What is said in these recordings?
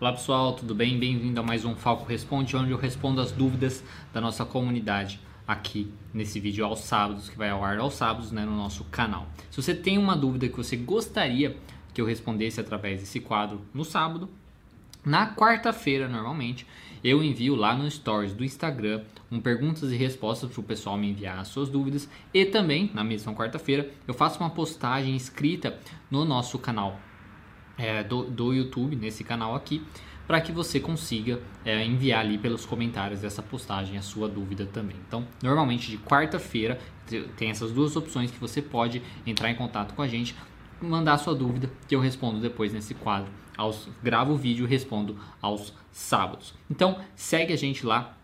Olá pessoal, tudo bem? Bem-vindo a mais um Falco Responde, onde eu respondo as dúvidas da nossa comunidade aqui nesse vídeo aos sábados, que vai ao ar aos sábados né, no nosso canal. Se você tem uma dúvida que você gostaria que eu respondesse através desse quadro no sábado, na quarta-feira, normalmente, eu envio lá no Stories do Instagram um perguntas e respostas para o pessoal me enviar as suas dúvidas. E também, na mesma quarta-feira, eu faço uma postagem escrita no nosso canal é, do, do YouTube, nesse canal aqui, para que você consiga é, enviar ali pelos comentários dessa postagem a sua dúvida também. Então, normalmente de quarta-feira tem essas duas opções que você pode entrar em contato com a gente, mandar a sua dúvida que eu respondo depois nesse quadro. Aos, gravo o vídeo e respondo aos sábados. Então, segue a gente lá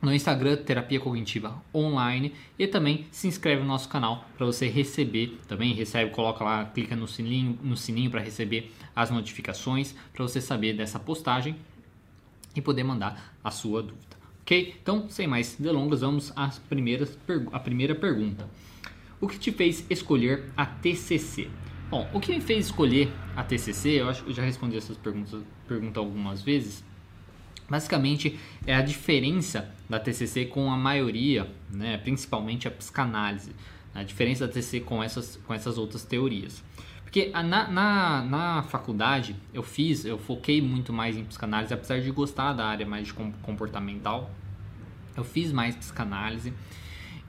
no Instagram Terapia Cognitiva Online e também se inscreve no nosso canal para você receber, também recebe, coloca lá, clica no sininho, no sininho para receber as notificações, para você saber dessa postagem e poder mandar a sua dúvida. OK? Então, sem mais delongas, vamos às primeiras a primeira pergunta. O que te fez escolher a TCC? Bom, o que me fez escolher a TCC, eu acho que eu já respondi essas perguntas pergunta algumas vezes, Basicamente é a diferença da TCC com a maioria, né, principalmente a psicanálise, a diferença da TCC com essas, com essas outras teorias. Porque na, na, na faculdade eu fiz, eu foquei muito mais em psicanálise, apesar de gostar da área mais de comportamental, eu fiz mais psicanálise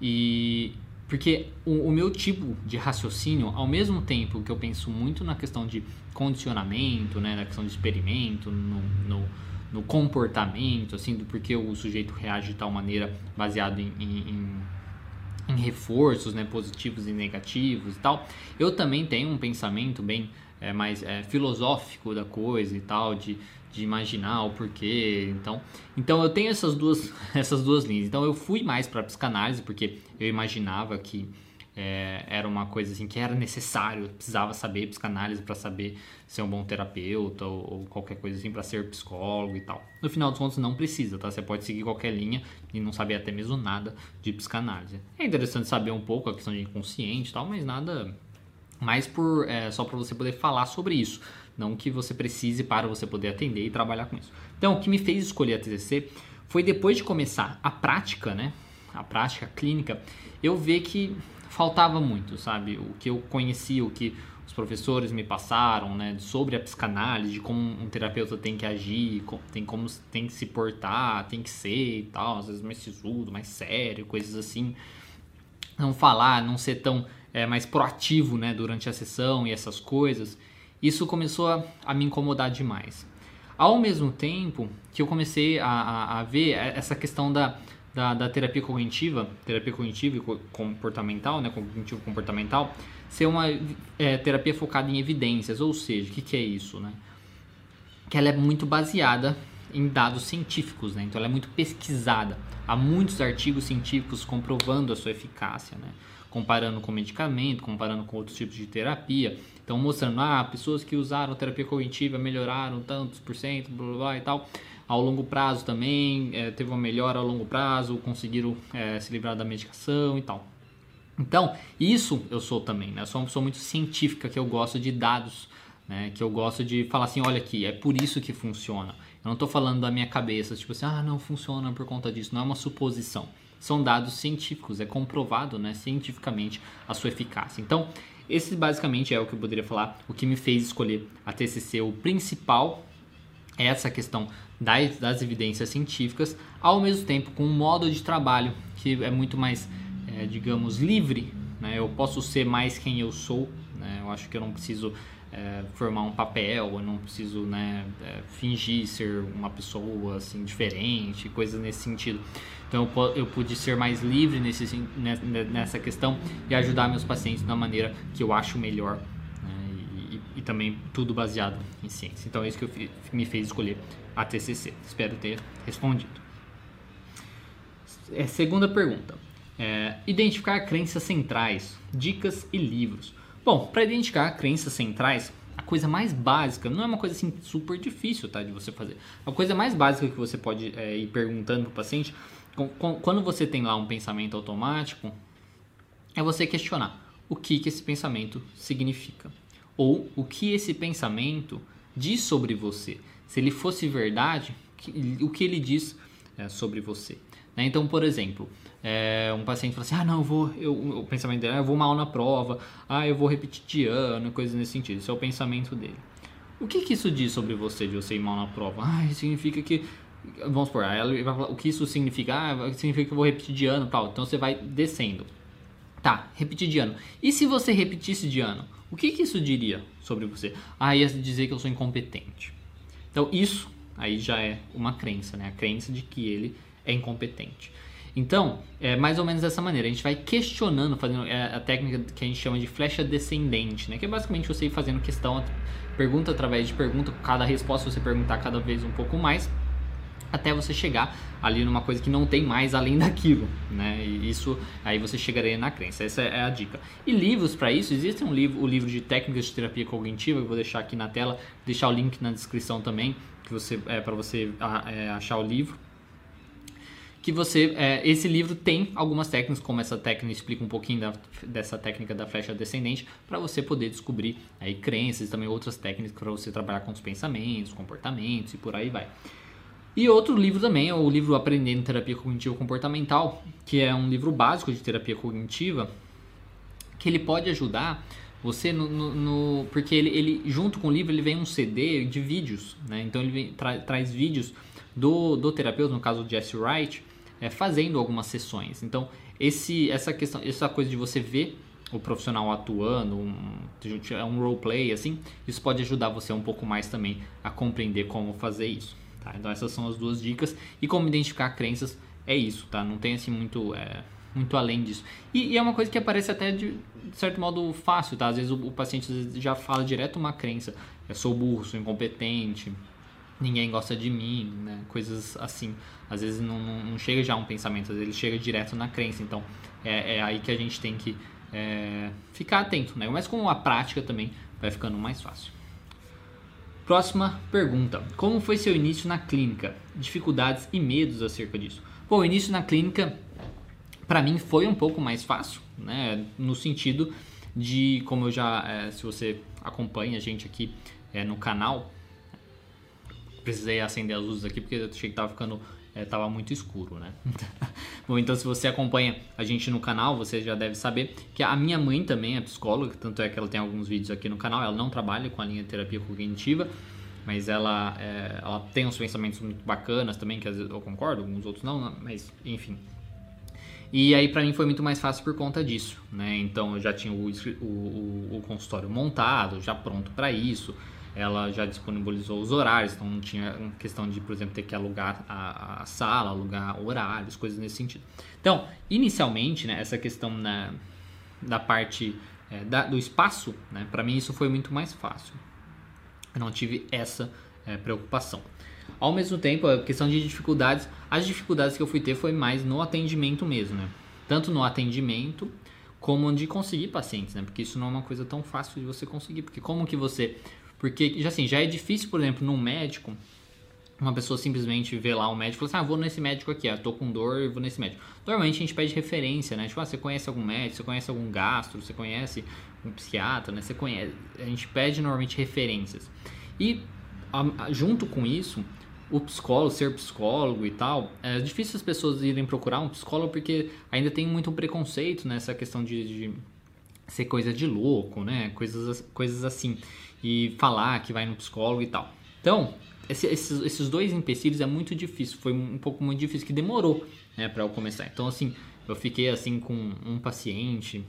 e porque o, o, meu tipo de raciocínio, ao mesmo tempo que eu penso muito na questão de condicionamento, né, na questão de experimento, no, no no comportamento, assim, do porquê o sujeito reage de tal maneira baseado em, em, em reforços né, positivos e negativos e tal. Eu também tenho um pensamento bem é, mais é, filosófico da coisa e tal, de, de imaginar o porquê. Então, então eu tenho essas duas, essas duas linhas. Então eu fui mais para psicanálise porque eu imaginava que é, era uma coisa assim que era necessário, precisava saber psicanálise para saber ser um bom terapeuta ou, ou qualquer coisa assim para ser psicólogo e tal. No final dos contos não precisa, tá? Você pode seguir qualquer linha e não saber até mesmo nada de psicanálise. É interessante saber um pouco a questão de inconsciente e tal, mas nada mais por é, só para você poder falar sobre isso, não que você precise para você poder atender e trabalhar com isso. Então, o que me fez escolher a TCC foi depois de começar a prática, né? A prática clínica, eu ver que faltava muito, sabe? O que eu conhecia, o que os professores me passaram, né, sobre a psicanálise, de como um terapeuta tem que agir, tem como tem que se portar, tem que ser e tal, às vezes mais sisudo, mais sério, coisas assim. Não falar, não ser tão é, mais proativo, né, durante a sessão e essas coisas. Isso começou a, a me incomodar demais. Ao mesmo tempo que eu comecei a, a, a ver essa questão da, da, da terapia cognitiva, terapia cognitiva e comportamental, né, cognitivo comportamental, ser uma é, terapia focada em evidências, ou seja, o que, que é isso, né? Que ela é muito baseada em dados científicos, né? Então ela é muito pesquisada. Há muitos artigos científicos comprovando a sua eficácia, né? Comparando com medicamento, comparando com outros tipos de terapia. Então mostrando, ah, pessoas que usaram terapia cognitiva melhoraram tantos por cento, blá blá, blá e tal ao longo prazo também, é, teve uma melhora ao longo prazo, conseguiram é, se livrar da medicação e tal. Então, isso eu sou também, né? Eu sou uma pessoa muito científica, que eu gosto de dados, né? Que eu gosto de falar assim, olha aqui, é por isso que funciona. Eu não estou falando da minha cabeça, tipo assim, ah, não funciona por conta disso. Não é uma suposição. São dados científicos, é comprovado, né, cientificamente a sua eficácia. Então, esse basicamente é o que eu poderia falar, o que me fez escolher a TCC, o principal é essa questão das, das evidências científicas, ao mesmo tempo com um modo de trabalho que é muito mais, é, digamos, livre. Né? Eu posso ser mais quem eu sou. Né? Eu acho que eu não preciso é, formar um papel, eu não preciso né, é, fingir ser uma pessoa assim diferente, coisas nesse sentido. Então eu, pude ser mais livre nesse, nessa questão e ajudar meus pacientes da maneira que eu acho melhor né? e, e, também tudo baseado em ciência. Então é isso que eu, me fez escolher a TCC. Espero ter respondido. É, segunda pergunta. É, identificar crenças centrais, dicas e livros. Bom, para identificar crenças centrais, a coisa mais básica, não é uma coisa assim super difícil tá, de você fazer. A coisa mais básica que você pode é, ir perguntando para o paciente, quando você tem lá um pensamento automático, é você questionar o que, que esse pensamento significa. Ou o que esse pensamento diz sobre você se ele fosse verdade, o que ele diz é, sobre você. Né? Então, por exemplo, é, um paciente fala assim: ah, não, eu vou, eu, o pensamento dele, ah, eu vou mal na prova, ah, eu vou repetir de ano, coisas nesse sentido. Esse é o pensamento dele. O que, que isso diz sobre você, de você ir mal na prova? Ah, significa que. Vamos supor, aí vai falar, o que isso significa? Ah, significa que eu vou repetir de ano tal. Então você vai descendo. Tá, repetir de ano. E se você repetisse de ano? O que, que isso diria sobre você? Ah, ia dizer que eu sou incompetente. Então isso aí já é uma crença, né? A crença de que ele é incompetente. Então, é mais ou menos dessa maneira. A gente vai questionando, fazendo é, a técnica que a gente chama de flecha descendente, né? Que é basicamente você ir fazendo questão, pergunta através de pergunta, cada resposta você perguntar cada vez um pouco mais, até você chegar ali numa coisa que não tem mais além daquilo, né? E isso aí você chegaria na crença. Essa é a dica. E livros para isso, existe um livro, o livro de técnicas de terapia cognitiva, que eu vou deixar aqui na tela, deixar o link na descrição também, que você é para você é, achar o livro que você é, esse livro tem algumas técnicas como essa técnica explica um pouquinho da, dessa técnica da flecha descendente para você poder descobrir aí crenças e também outras técnicas para você trabalhar com os pensamentos comportamentos e por aí vai e outro livro também é o livro Aprendendo Terapia Cognitiva Comportamental que é um livro básico de terapia cognitiva que ele pode ajudar você no, no, no porque ele, ele, junto com o livro ele vem um CD de vídeos né então ele vem, tra, traz vídeos do, do terapeuta no caso Jesse Wright é, fazendo algumas sessões. Então, esse, essa questão, essa coisa de você ver o profissional atuando, um, é um roleplay assim, isso pode ajudar você um pouco mais também a compreender como fazer isso. Tá? Então essas são as duas dicas e como identificar crenças é isso, tá? Não tem assim muito é, muito além disso. E, e, é uma coisa que aparece até de, de certo modo fácil, tá? Às vezes o, o paciente já fala direto uma crença, eu sou burro, sou incompetente, ninguém gosta de mim, né? coisas assim. Às vezes não, não, não, chega já um pensamento, às vezes ele chega direto na crença. Então é, é aí que a gente tem que é, ficar atento, né? Mas com a prática também vai ficando mais fácil. Próxima pergunta: Como foi seu início na clínica? Dificuldades e medos acerca disso? Bom, o início na clínica para mim foi um pouco mais fácil, né? No sentido de, como eu já, é, se você acompanha a gente aqui é, no canal, precisei acender as luzes aqui porque eu achei que tava ficando é, tava muito escuro, né? Bom, então se você acompanha a gente no canal, você já deve saber que a minha mãe também é psicóloga, tanto é que ela tem alguns vídeos aqui no canal, ela não trabalha com a linha de terapia cognitiva, mas ela, é, ela tem uns pensamentos muito bacanas também, que às vezes eu concordo, alguns outros não, mas enfim. E aí para mim foi muito mais fácil por conta disso, né? Então eu já tinha o, o, o consultório montado, já pronto para isso, ela já disponibilizou os horários, então não tinha questão de, por exemplo, ter que alugar a, a sala, alugar horários, coisas nesse sentido. Então, inicialmente, né, essa questão na, da parte é, da, do espaço, né, para mim isso foi muito mais fácil. Eu não tive essa é, preocupação. Ao mesmo tempo, a questão de dificuldades, as dificuldades que eu fui ter foi mais no atendimento mesmo, né? Tanto no atendimento como de conseguir pacientes, né? Porque isso não é uma coisa tão fácil de você conseguir, porque como que você porque, assim, já é difícil, por exemplo, num médico, uma pessoa simplesmente vê lá um médico e fala assim, ah, vou nesse médico aqui, ah, tô com dor, vou nesse médico. Normalmente a gente pede referência, né? Tipo, ah, você conhece algum médico, você conhece algum gastro, você conhece um psiquiatra, né? Você conhece. A gente pede normalmente referências. E junto com isso, o psicólogo, ser psicólogo e tal, é difícil as pessoas irem procurar um psicólogo porque ainda tem muito preconceito nessa questão de, de ser coisa de louco, né? Coisas, coisas assim e falar que vai no psicólogo e tal. Então, esse, esses, esses dois empecilhos é muito difícil, foi um pouco muito difícil, que demorou né, para eu começar. Então, assim, eu fiquei assim com um paciente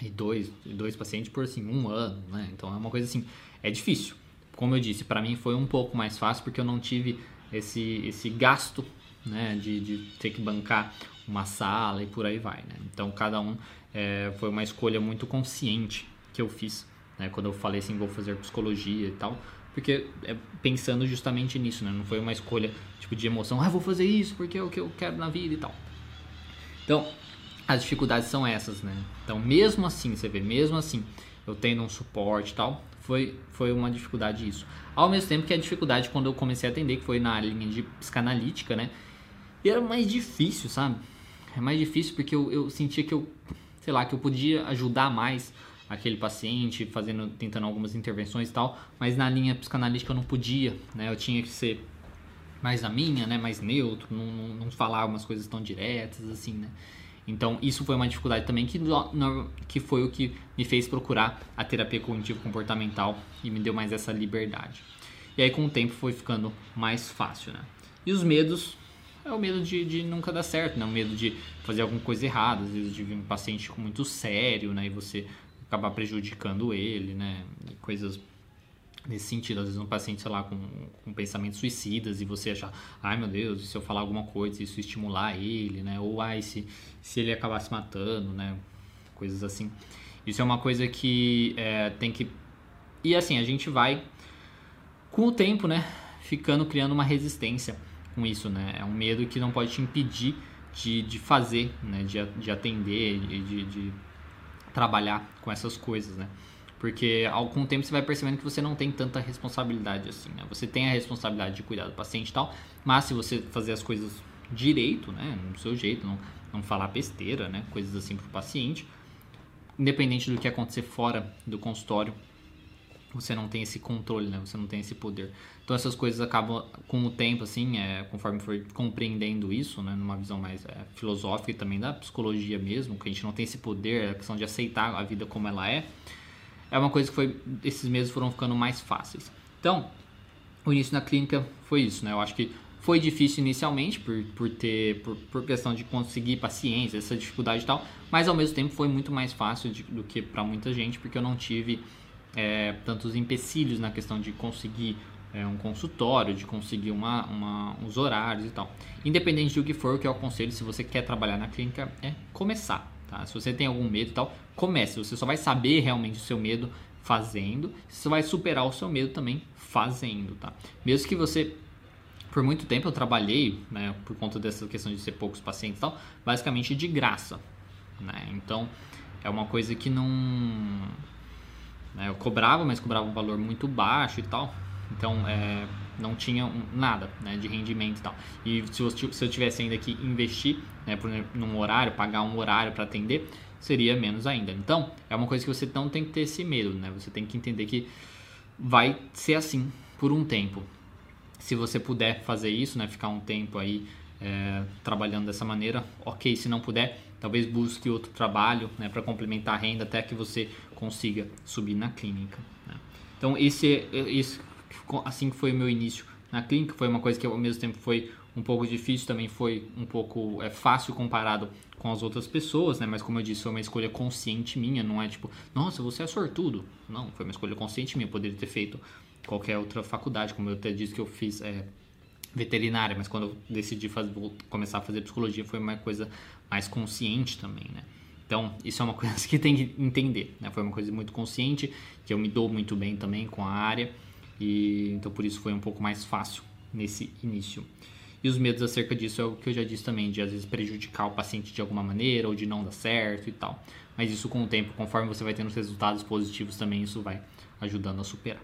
e dois, dois pacientes por assim, um ano, né? Então é uma coisa assim, é difícil. Como eu disse, para mim foi um pouco mais fácil porque eu não tive esse, esse gasto né, de, de ter que bancar uma sala e por aí vai. Né? Então cada um é, foi uma escolha muito consciente que eu fiz né? Quando eu falei assim, vou fazer psicologia e tal, porque é pensando justamente nisso, né? Não foi uma escolha tipo de emoção, ah, vou fazer isso porque é o que eu quero na vida e tal. Então, as dificuldades são essas, né? Então, mesmo assim, você vê, mesmo assim, eu tendo um suporte e tal, foi, foi uma dificuldade isso. Ao mesmo tempo que a dificuldade quando eu comecei a atender, que foi na linha de psicanalítica, né? E era mais difícil, sabe? É mais difícil porque eu, eu sentia que eu, sei lá, que eu podia ajudar mais aquele paciente, fazendo, tentando algumas intervenções e tal, mas na linha psicanalítica eu não podia, né? Eu tinha que ser mais a minha, né? Mais neutro, não, não, não falar umas coisas tão diretas, assim, né? Então, isso foi uma dificuldade também que, que foi o que me fez procurar a terapia cognitivo-comportamental e me deu mais essa liberdade. E aí, com o tempo, foi ficando mais fácil, né? E os medos é o medo de, de nunca dar certo, né? O medo de fazer alguma coisa errada, às vezes de vir um paciente muito sério, né? E você acabar prejudicando ele, né? E coisas nesse sentido. Às vezes um paciente, sei lá, com, com pensamentos suicidas e você achar, ai meu Deus, e se eu falar alguma coisa, isso estimular ele, né? Ou ai, se, se ele acabar se matando, né? Coisas assim. Isso é uma coisa que é, tem que... E assim, a gente vai, com o tempo, né? Ficando, criando uma resistência com isso, né? É um medo que não pode te impedir de, de fazer, né? De, de atender, de, de trabalhar com essas coisas, né? Porque com o tempo você vai percebendo que você não tem tanta responsabilidade assim, né? Você tem a responsabilidade de cuidar do paciente e tal, mas se você fazer as coisas direito, né? No seu jeito, não, não falar besteira, né? Coisas assim pro paciente, independente do que acontecer fora do consultório, você não tem esse controle, né? Você não tem esse poder. Então essas coisas acabam com o tempo, assim, é, conforme for compreendendo isso, né? Numa visão mais é, filosófica e também da psicologia mesmo, que a gente não tem esse poder, a questão de aceitar a vida como ela é, é uma coisa que foi esses meses foram ficando mais fáceis. Então, o início na clínica foi isso, né? Eu acho que foi difícil inicialmente por, por ter por, por questão de conseguir paciência, essa dificuldade e tal, mas ao mesmo tempo foi muito mais fácil de, do que para muita gente, porque eu não tive é, tantos empecilhos na questão de conseguir é, um consultório, de conseguir uma, uma, uns horários e tal. Independente do que for, o que eu aconselho, se você quer trabalhar na clínica, é começar. Tá? Se você tem algum medo e tal, comece. Você só vai saber realmente o seu medo fazendo. Você vai superar o seu medo também fazendo. Tá? Mesmo que você por muito tempo eu trabalhei, né, por conta dessa questão de ser poucos pacientes e tal, basicamente de graça, né? Então é uma coisa que não? Eu cobrava, mas cobrava um valor muito baixo e tal. Então, é, não tinha nada né, de rendimento e tal. E se eu, se eu tivesse ainda que investir né, por, num horário, pagar um horário para atender, seria menos ainda. Então, é uma coisa que você não tem que ter esse medo, né? Você tem que entender que vai ser assim por um tempo. Se você puder fazer isso, né, ficar um tempo aí é, trabalhando dessa maneira, ok. Se não puder, talvez busque outro trabalho né, para complementar a renda até que você consiga subir na clínica. Né? Então, esse, esse, assim que foi o meu início na clínica, foi uma coisa que ao mesmo tempo foi um pouco difícil, também foi um pouco é, fácil comparado com as outras pessoas, né? Mas como eu disse, foi uma escolha consciente minha, não é tipo, nossa, você é sortudo. Não, foi uma escolha consciente minha, eu poderia ter feito qualquer outra faculdade, como eu até disse que eu fiz é, veterinária, mas quando eu decidi fazer, começar a fazer psicologia foi uma coisa mais consciente também, né? Então, isso é uma coisa que tem que entender, né? Foi uma coisa muito consciente, que eu me dou muito bem também com a área, e então por isso foi um pouco mais fácil nesse início. E os medos acerca disso é o que eu já disse também, de às vezes prejudicar o paciente de alguma maneira, ou de não dar certo e tal. Mas isso com o tempo, conforme você vai tendo os resultados positivos também, isso vai ajudando a superar.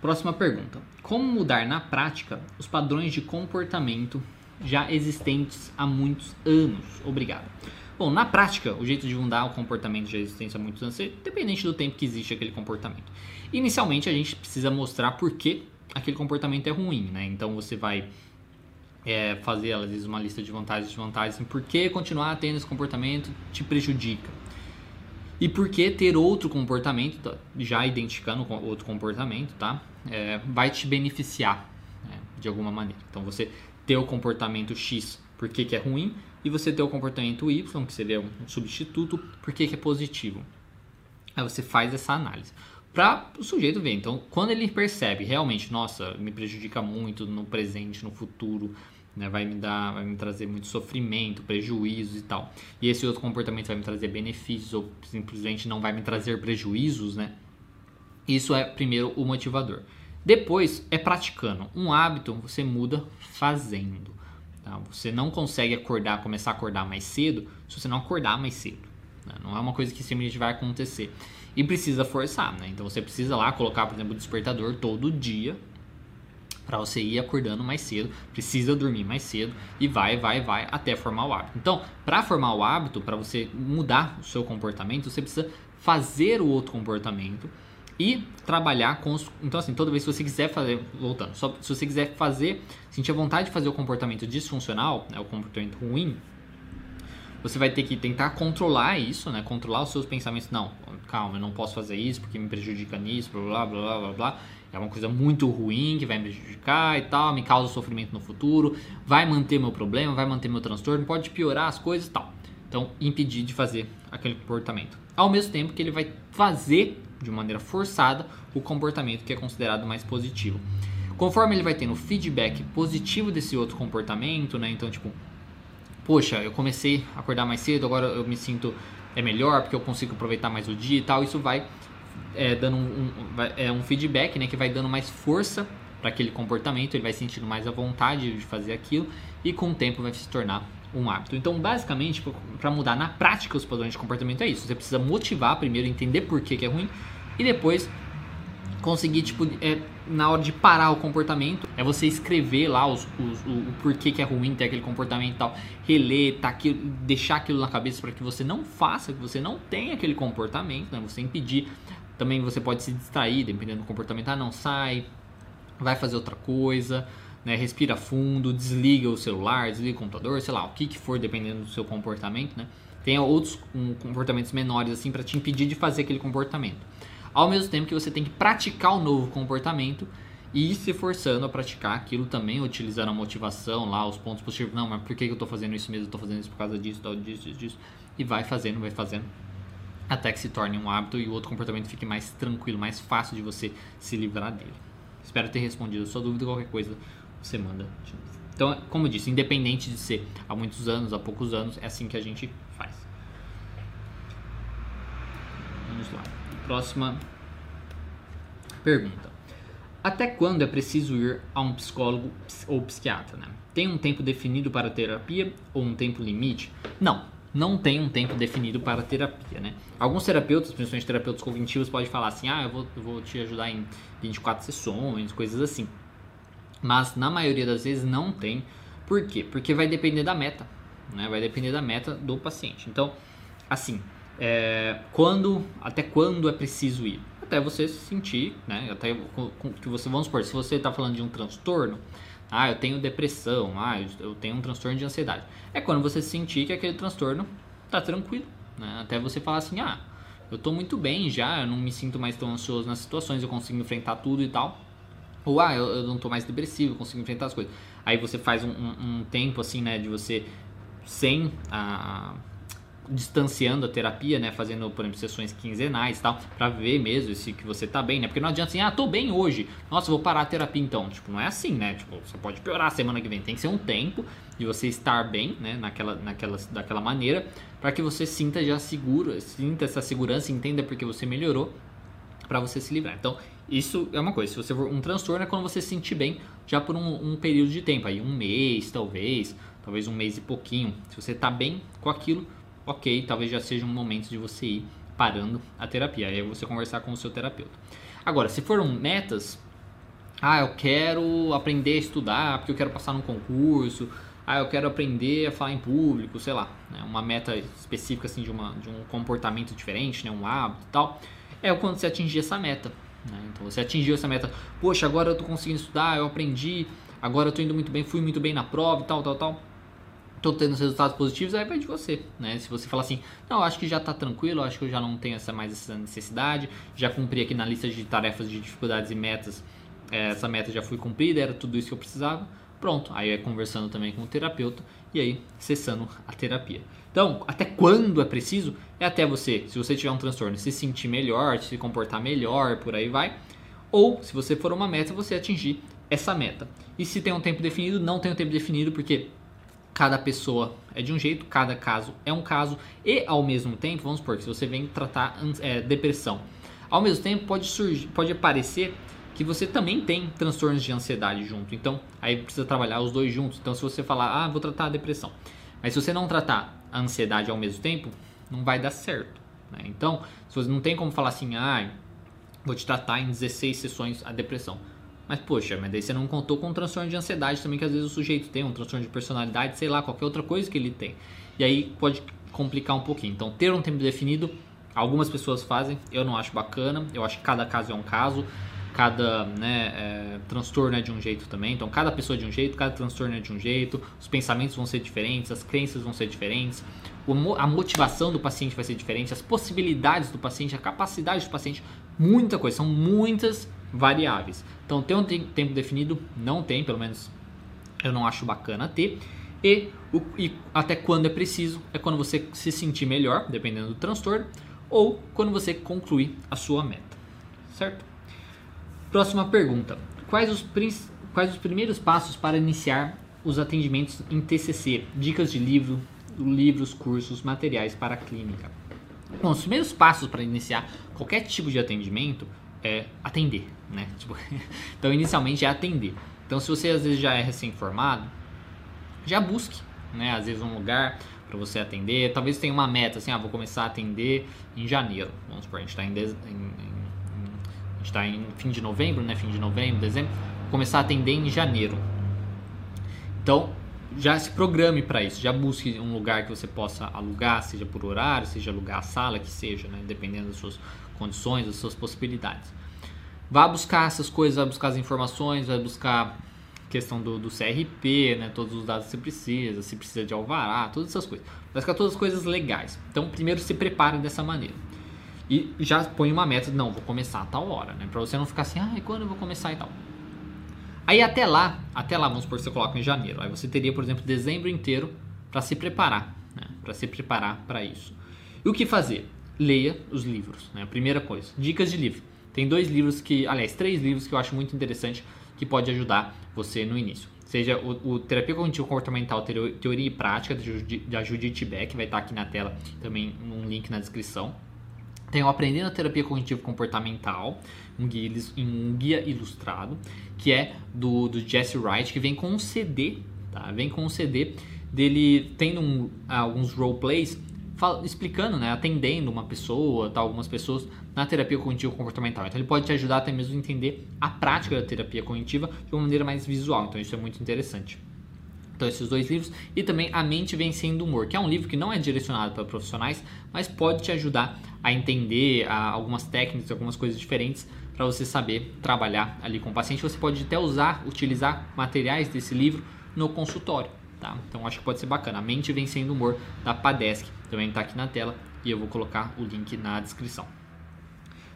Próxima pergunta: Como mudar na prática os padrões de comportamento já existentes há muitos anos? Obrigado. Bom, na prática, o jeito de mudar o comportamento já existente há muitos anos é dependente do tempo que existe aquele comportamento. Inicialmente, a gente precisa mostrar por que aquele comportamento é ruim, né? Então, você vai é, fazer, às vezes, uma lista de vantagens e desvantagens, por que continuar tendo esse comportamento te prejudica. E por que ter outro comportamento, tá? já identificando outro comportamento, tá? É, vai te beneficiar né? de alguma maneira. Então você ter o comportamento X, por que, é ruim, e você ter o comportamento Y, que seria um substituto, por que, que é positivo. Aí você faz essa análise. Para o sujeito ver. Então, quando ele percebe realmente, nossa, me prejudica muito no presente, no futuro, né? Vai me dar, vai me trazer muito sofrimento, prejuízos e tal. E esse outro comportamento vai me trazer benefícios ou simplesmente não vai me trazer prejuízos, né? Isso é primeiro o motivador. Depois é praticando. Um hábito você muda fazendo. Tá? Você não consegue acordar, começar a acordar mais cedo se você não acordar mais cedo. Né? Não é uma coisa que simplesmente vai acontecer. E precisa forçar, né? Então você precisa lá colocar, por exemplo, o despertador todo dia para você ir acordando mais cedo, precisa dormir mais cedo e vai, vai, vai até formar o hábito. Então, para formar o hábito, para você mudar o seu comportamento, você precisa fazer o outro comportamento e trabalhar com os. Então, assim, toda vez que você quiser fazer, voltando, só, se você quiser fazer, sentir a vontade de fazer o comportamento disfuncional, né, o comportamento ruim, você vai ter que tentar controlar isso, né? Controlar os seus pensamentos. Não, calma, eu não posso fazer isso porque me prejudica nisso, blá blá blá blá blá. É uma coisa muito ruim que vai me prejudicar e tal, me causa sofrimento no futuro, vai manter meu problema, vai manter meu transtorno, pode piorar as coisas e tal. Então, impedir de fazer aquele comportamento. Ao mesmo tempo que ele vai fazer de maneira forçada o comportamento que é considerado mais positivo. Conforme ele vai tendo feedback positivo desse outro comportamento, né? Então, tipo, poxa, eu comecei a acordar mais cedo, agora eu me sinto é melhor porque eu consigo aproveitar mais o dia e tal. Isso vai é, dando um, um, é um feedback, né, que vai dando mais força para aquele comportamento. Ele vai sentindo mais a vontade de fazer aquilo e com o tempo vai se tornar um hábito. Então, basicamente, para mudar na prática os padrões de comportamento é isso. Você precisa motivar primeiro, entender por que, que é ruim e depois conseguir, tipo, é, na hora de parar o comportamento, é você escrever lá os, os, o, o, porquê que é ruim ter aquele comportamento e tal, reler, tá aquilo, deixar aquilo na cabeça para que você não faça, que você não tenha aquele comportamento, né? Você impedir. Também você pode se distrair, dependendo do comportamento. Ah, não sai, vai fazer outra coisa, né? Respira fundo, desliga o celular, desliga o computador, sei lá, o que, que for, dependendo do seu comportamento, né? Tem outros um, comportamentos menores assim para te impedir de fazer aquele comportamento ao mesmo tempo que você tem que praticar o novo comportamento e ir se forçando a praticar aquilo também, utilizando a motivação lá, os pontos positivos. Não, mas por que eu estou fazendo isso mesmo? Estou fazendo isso por causa disso, tal, disso, disso, disso. E vai fazendo, vai fazendo, até que se torne um hábito e o outro comportamento fique mais tranquilo, mais fácil de você se livrar dele. Espero ter respondido a sua dúvida. Qualquer coisa você manda de novo. Então, como eu disse, independente de ser há muitos anos, há poucos anos, é assim que a gente faz. Vamos lá. Próxima pergunta. Até quando é preciso ir a um psicólogo ou psiquiatra? Né? Tem um tempo definido para terapia ou um tempo limite? Não, não tem um tempo definido para terapia, né? Alguns terapeutas, principalmente terapeutas cognitivos, podem falar assim, ah, eu vou, eu vou te ajudar em 24 sessões, coisas assim. Mas na maioria das vezes não tem. Por quê? Porque vai depender da meta, né? Vai depender da meta do paciente. Então, assim, é, quando, até quando é preciso ir? Até você se sentir, né? Até que você, vamos supor, se você está falando de um transtorno, ah, eu tenho depressão, ah, eu tenho um transtorno de ansiedade. É quando você sentir que aquele transtorno tá tranquilo, né? Até você falar assim, ah, eu tô muito bem já, eu não me sinto mais tão ansioso nas situações, eu consigo enfrentar tudo e tal. Ou, ah, eu, eu não tô mais depressivo, consigo enfrentar as coisas. Aí você faz um, um, um tempo assim, né, de você sem a distanciando a terapia, né, fazendo, por exemplo, sessões quinzenais e tal, para ver mesmo se que você tá bem, né? Porque não adianta assim, ah, tô bem hoje. Nossa, vou parar a terapia então. Tipo, não é assim, né? Tipo, você pode piorar semana que vem. Tem que ser um tempo de você estar bem, né, naquela naquela daquela maneira, para que você sinta já seguro, sinta essa segurança, entenda porque você melhorou para você se livrar. Então, isso é uma coisa. Se você for um transtorno é quando você se sentir bem já por um, um período de tempo, aí um mês, talvez, talvez um mês e pouquinho. Se você tá bem com aquilo, ok, talvez já seja um momento de você ir parando a terapia. Aí é você conversar com o seu terapeuta. Agora, se foram metas, ah, eu quero aprender a estudar porque eu quero passar num concurso, ah, eu quero aprender a falar em público, sei lá, né? uma meta específica assim de, uma, de um comportamento diferente, né? um hábito e tal, é quando você atingir essa meta. Né? Então você atingiu essa meta, poxa, agora eu tô conseguindo estudar, eu aprendi, agora eu tô indo muito bem, fui muito bem na prova e tal, tal, tal tô tendo resultados positivos, aí vai de você, né? Se você falar assim, não, acho que já tá tranquilo, acho que eu já não tenho essa mais essa necessidade, já cumpri aqui na lista de tarefas de dificuldades e metas, é, essa meta já foi cumprida, era tudo isso que eu precisava, pronto. Aí é conversando também com o terapeuta e aí cessando a terapia. Então, até quando é preciso? É até você, se você tiver um transtorno, se sentir melhor, se comportar melhor, por aí vai. Ou, se você for uma meta, você atingir essa meta. E se tem um tempo definido, não tem um tempo definido, porque cada pessoa é de um jeito, cada caso é um caso, e ao mesmo tempo, vamos supor que se você vem tratar é, depressão, ao mesmo tempo pode surgir, pode aparecer que você também tem transtornos de ansiedade junto, então aí precisa trabalhar os dois juntos. Então, se você falar, ah, vou tratar a depressão, mas se você não tratar ansiedade ao mesmo tempo, não vai dar certo. Né? Então, se você não tem como falar assim, ah, vou te tratar em 16 sessões a depressão. Mas, poxa, mas daí você não contou com um transtorno de ansiedade também, que às vezes o sujeito tem, um transtorno de personalidade, sei lá, qualquer outra coisa que ele tem. E aí pode complicar um pouquinho. Então, ter um tempo definido, algumas pessoas fazem, eu não acho bacana, eu acho que cada caso é um caso, cada né, é, transtorno é de um jeito também. Então, cada pessoa é de um jeito, cada transtorno é de um jeito, os pensamentos vão ser diferentes, as crenças vão ser diferentes, a motivação do paciente vai ser diferente, as possibilidades do paciente, a capacidade do paciente, muita coisa, são muitas variáveis. Então, ter um tempo definido não tem, pelo menos eu não acho bacana ter. E, o, e até quando é preciso é quando você se sentir melhor, dependendo do transtorno, ou quando você concluir a sua meta, certo? Próxima pergunta: quais os, quais os primeiros passos para iniciar os atendimentos em TCC? Dicas de livro, livros, cursos, materiais para a clínica. Bom, os primeiros passos para iniciar qualquer tipo de atendimento é atender, né? Tipo, então, inicialmente é atender. Então, se você às vezes já é recém-formado, já busque, né? Às vezes um lugar para você atender. Talvez tenha uma meta, assim, ah, vou começar a atender em janeiro. Vamos supor, a gente está em, em, gente tá em fim de novembro, né? Fim de novembro, dezembro. Começar a atender em janeiro. Então, já se programe para isso, já busque um lugar que você possa alugar, seja por horário, seja alugar a sala, que seja, né? dependendo das suas condições, das suas possibilidades. Vá buscar essas coisas, vai buscar as informações, vai buscar questão do, do CRP, né? todos os dados que você precisa, se precisa de alvará, todas essas coisas. Vai buscar todas as coisas legais. Então, primeiro se prepare dessa maneira. E já põe uma meta, não, vou começar a tal hora, né? Para você não ficar assim, ah, quando eu vou começar e tal. Aí até lá, até lá, vamos supor que você coloca em janeiro. Aí você teria, por exemplo, dezembro inteiro para se preparar, né? Para se preparar para isso. E o que fazer? Leia os livros, né? Primeira coisa. Dicas de livro. Tem dois livros que, aliás, três livros que eu acho muito interessante que pode ajudar você no início. Seja o, o Terapia Cognitivo Comportamental Teoria e Prática da Judith Beck, vai estar aqui na tela também um link na descrição. Tem o Aprendendo a Terapia Cognitivo Comportamental, um guia, um guia ilustrado, que é do, do Jesse Wright, que vem com um CD, tá? Vem com um CD dele tendo um, alguns roleplays explicando, né, atendendo uma pessoa, tá, algumas pessoas na terapia cognitivo comportamental. Então ele pode te ajudar até mesmo a entender a prática da terapia cognitiva de uma maneira mais visual. Então isso é muito interessante. Então, esses dois livros. E também A Mente Vencendo o Humor, que é um livro que não é direcionado para profissionais, mas pode te ajudar a entender a, algumas técnicas, algumas coisas diferentes para você saber trabalhar ali com o paciente. Você pode até usar, utilizar materiais desse livro no consultório. Tá? Então, acho que pode ser bacana. A Mente Vencendo o Humor, da Padesc, também está aqui na tela e eu vou colocar o link na descrição.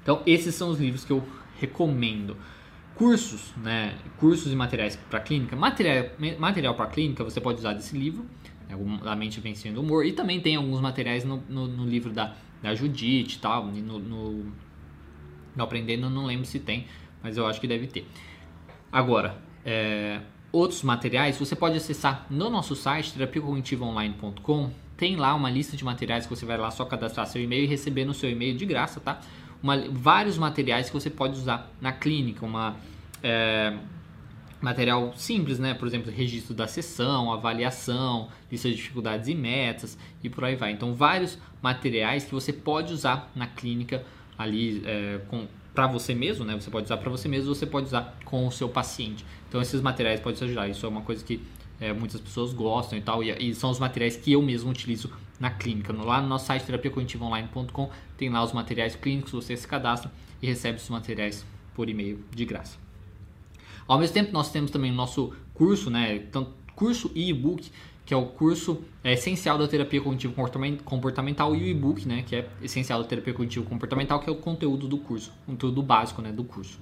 Então, esses são os livros que eu recomendo cursos, né, cursos e materiais para clínica, material, material para clínica você pode usar desse livro, né, A Mente Vencendo o Humor, e também tem alguns materiais no, no, no livro da, da Judite e tal, no, no, no Aprendendo não lembro se tem, mas eu acho que deve ter. Agora, é, outros materiais você pode acessar no nosso site terapiacognitivaonline.com tem lá uma lista de materiais que você vai lá só cadastrar seu e-mail e receber no seu e-mail de graça, tá? Uma, vários materiais que você pode usar na clínica, uma é, material simples, né? Por exemplo, registro da sessão, avaliação, lista de dificuldades e metas e por aí vai. Então, vários materiais que você pode usar na clínica ali é, para você mesmo, né? Você pode usar para você mesmo, você pode usar com o seu paciente. Então, esses materiais podem te ajudar. Isso é uma coisa que é, muitas pessoas gostam e tal, e, e, são os materiais que eu mesmo utilizo na clínica. Lá no nosso site terapiacognitivaonline.com tem lá os materiais clínicos, você se cadastra e recebe os materiais por e-mail de graça. Ao mesmo tempo, nós temos também o nosso curso, né, tanto curso e e-book, que é o curso é, essencial da terapia cognitivo comportamental e o e-book, né, que é essencial da terapia cognitivo comportamental, que é o conteúdo do curso, conteúdo básico, né, do curso.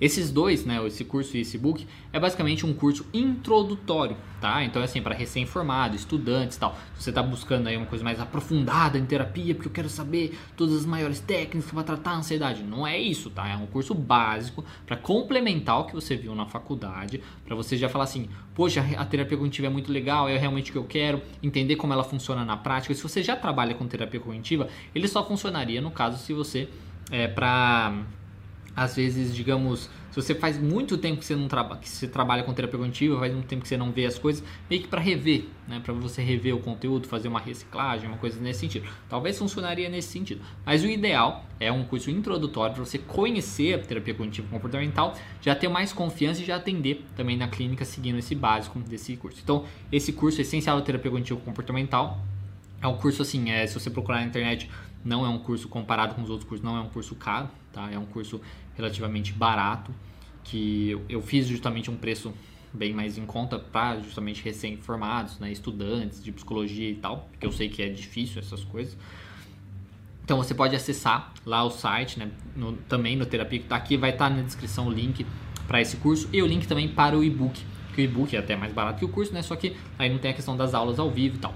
Esses dois, né, esse curso e esse book, é basicamente um curso introdutório, tá? Então é assim, para recém-formado, estudantes e tal. Se você está buscando aí uma coisa mais aprofundada em terapia, porque eu quero saber todas as maiores técnicas para tratar a ansiedade. Não é isso, tá? É um curso básico para complementar o que você viu na faculdade, para você já falar assim, poxa, a terapia cognitiva é muito legal, é realmente o que eu quero, entender como ela funciona na prática. Se você já trabalha com terapia cognitiva, ele só funcionaria no caso se você é para às vezes, digamos, se você faz muito tempo que você não trabalha, que você trabalha com terapia cognitiva, faz muito tempo que você não vê as coisas, meio que para rever, né? Para você rever o conteúdo, fazer uma reciclagem, uma coisa nesse sentido. Talvez funcionaria nesse sentido. Mas o ideal é um curso introdutório para você conhecer a terapia cognitiva comportamental, já ter mais confiança e já atender também na clínica seguindo esse básico desse curso. Então, esse curso essencial da terapia cognitiva comportamental é um curso assim, é, se você procurar na internet, não é um curso comparado com os outros cursos, não é um curso caro, tá? É um curso relativamente barato, que eu, fiz justamente um preço bem mais em conta para justamente recém-formados, né, estudantes de psicologia e tal, porque eu sei que é difícil essas coisas. Então você pode acessar lá o site, né, no, também no Terapia que está aqui, vai estar tá na descrição o link para esse curso e o link também para o e-book, que o e-book é até mais barato que o curso, né, só que aí não tem a questão das aulas ao vivo e tal.